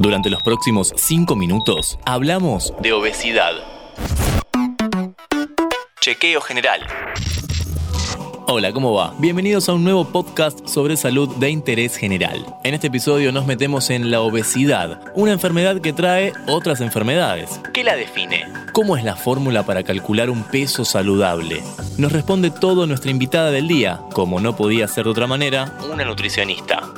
Durante los próximos 5 minutos hablamos de obesidad. Chequeo general. Hola, ¿cómo va? Bienvenidos a un nuevo podcast sobre salud de interés general. En este episodio nos metemos en la obesidad, una enfermedad que trae otras enfermedades. ¿Qué la define? ¿Cómo es la fórmula para calcular un peso saludable? Nos responde todo nuestra invitada del día, como no podía ser de otra manera, una nutricionista.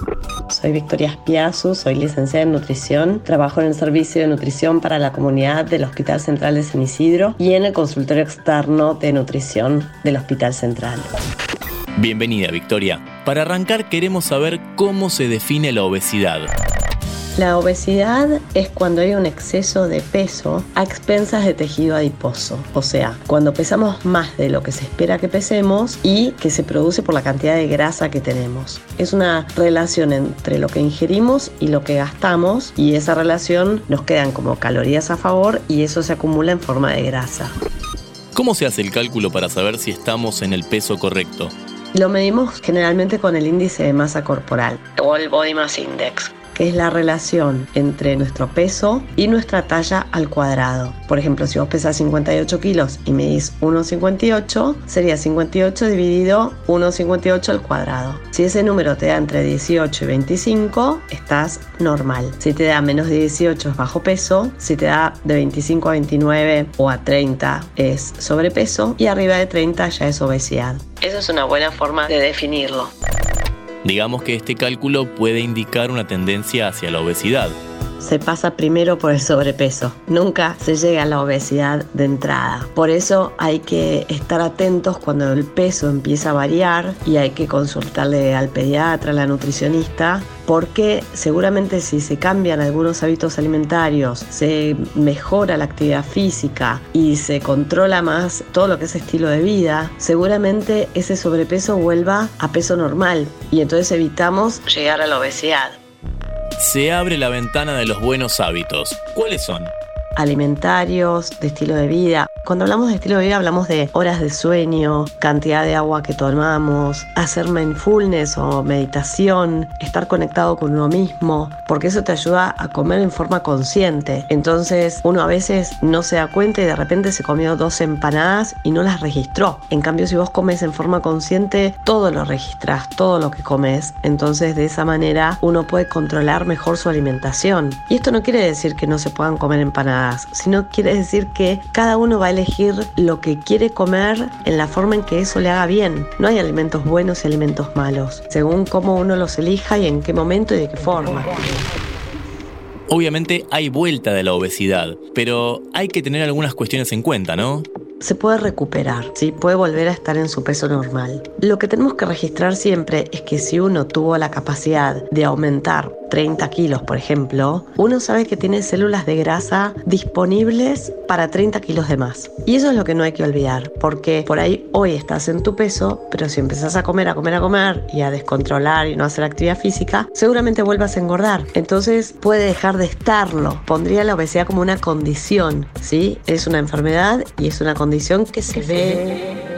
Soy Victoria Espiazu, soy licenciada en nutrición, trabajo en el servicio de nutrición para la comunidad del Hospital Central de San Isidro y en el consultorio externo de nutrición del Hospital Central. Bienvenida, Victoria. Para arrancar queremos saber cómo se define la obesidad. La obesidad es cuando hay un exceso de peso a expensas de tejido adiposo, o sea, cuando pesamos más de lo que se espera que pesemos y que se produce por la cantidad de grasa que tenemos. Es una relación entre lo que ingerimos y lo que gastamos y esa relación nos quedan como calorías a favor y eso se acumula en forma de grasa. ¿Cómo se hace el cálculo para saber si estamos en el peso correcto? Lo medimos generalmente con el índice de masa corporal o el Body Mass Index que es la relación entre nuestro peso y nuestra talla al cuadrado. Por ejemplo, si vos pesas 58 kilos y medís 1,58, sería 58 dividido 1,58 al cuadrado. Si ese número te da entre 18 y 25, estás normal. Si te da menos de 18 es bajo peso, si te da de 25 a 29 o a 30 es sobrepeso y arriba de 30 ya es obesidad. Eso es una buena forma de definirlo. Digamos que este cálculo puede indicar una tendencia hacia la obesidad. Se pasa primero por el sobrepeso, nunca se llega a la obesidad de entrada. Por eso hay que estar atentos cuando el peso empieza a variar y hay que consultarle al pediatra, a la nutricionista, porque seguramente si se cambian algunos hábitos alimentarios, se mejora la actividad física y se controla más todo lo que es estilo de vida, seguramente ese sobrepeso vuelva a peso normal y entonces evitamos llegar a la obesidad. Se abre la ventana de los buenos hábitos. ¿Cuáles son? Alimentarios, de estilo de vida. Cuando hablamos de estilo de vida hablamos de horas de sueño, cantidad de agua que tomamos, hacer mindfulness o meditación, estar conectado con uno mismo, porque eso te ayuda a comer en forma consciente. Entonces uno a veces no se da cuenta y de repente se comió dos empanadas y no las registró. En cambio si vos comes en forma consciente, todo lo registras, todo lo que comes. Entonces de esa manera uno puede controlar mejor su alimentación. Y esto no quiere decir que no se puedan comer empanadas sino quiere decir que cada uno va a elegir lo que quiere comer en la forma en que eso le haga bien. No hay alimentos buenos y alimentos malos, según cómo uno los elija y en qué momento y de qué forma. Obviamente hay vuelta de la obesidad, pero hay que tener algunas cuestiones en cuenta, ¿no? se puede recuperar, ¿sí? puede volver a estar en su peso normal. Lo que tenemos que registrar siempre es que si uno tuvo la capacidad de aumentar 30 kilos, por ejemplo, uno sabe que tiene células de grasa disponibles para 30 kilos de más. Y eso es lo que no hay que olvidar, porque por ahí hoy estás en tu peso, pero si empezás a comer, a comer, a comer y a descontrolar y no hacer actividad física, seguramente vuelvas a engordar. Entonces puede dejar de estarlo. Pondría la obesidad como una condición, ¿sí? Es una enfermedad y es una condición que se ve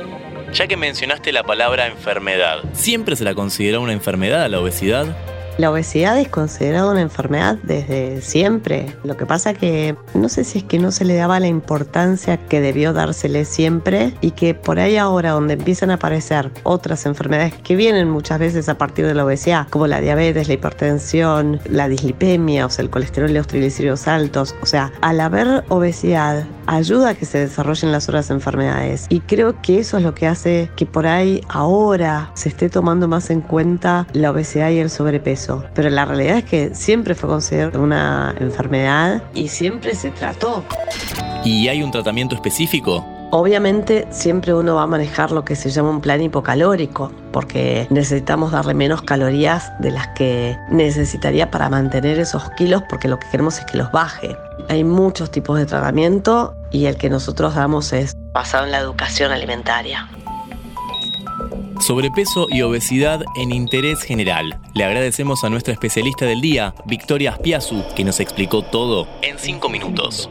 ya que mencionaste la palabra enfermedad, ¿siempre se la considera una enfermedad la obesidad? La obesidad es considerada una enfermedad desde siempre. Lo que pasa que no sé si es que no se le daba la importancia que debió dársele siempre y que por ahí ahora donde empiezan a aparecer otras enfermedades que vienen muchas veces a partir de la obesidad, como la diabetes, la hipertensión, la dislipemia, o sea, el colesterol y los triglicéridos altos, o sea, al haber obesidad ayuda a que se desarrollen las otras enfermedades y creo que eso es lo que hace que por ahí ahora se esté tomando más en cuenta la obesidad y el sobrepeso pero la realidad es que siempre fue considerada una enfermedad y siempre se trató. ¿Y hay un tratamiento específico? Obviamente siempre uno va a manejar lo que se llama un plan hipocalórico, porque necesitamos darle menos calorías de las que necesitaría para mantener esos kilos, porque lo que queremos es que los baje. Hay muchos tipos de tratamiento y el que nosotros damos es basado en la educación alimentaria sobrepeso y obesidad en interés general. Le agradecemos a nuestra especialista del día, Victoria Aspiazu, que nos explicó todo en 5 minutos.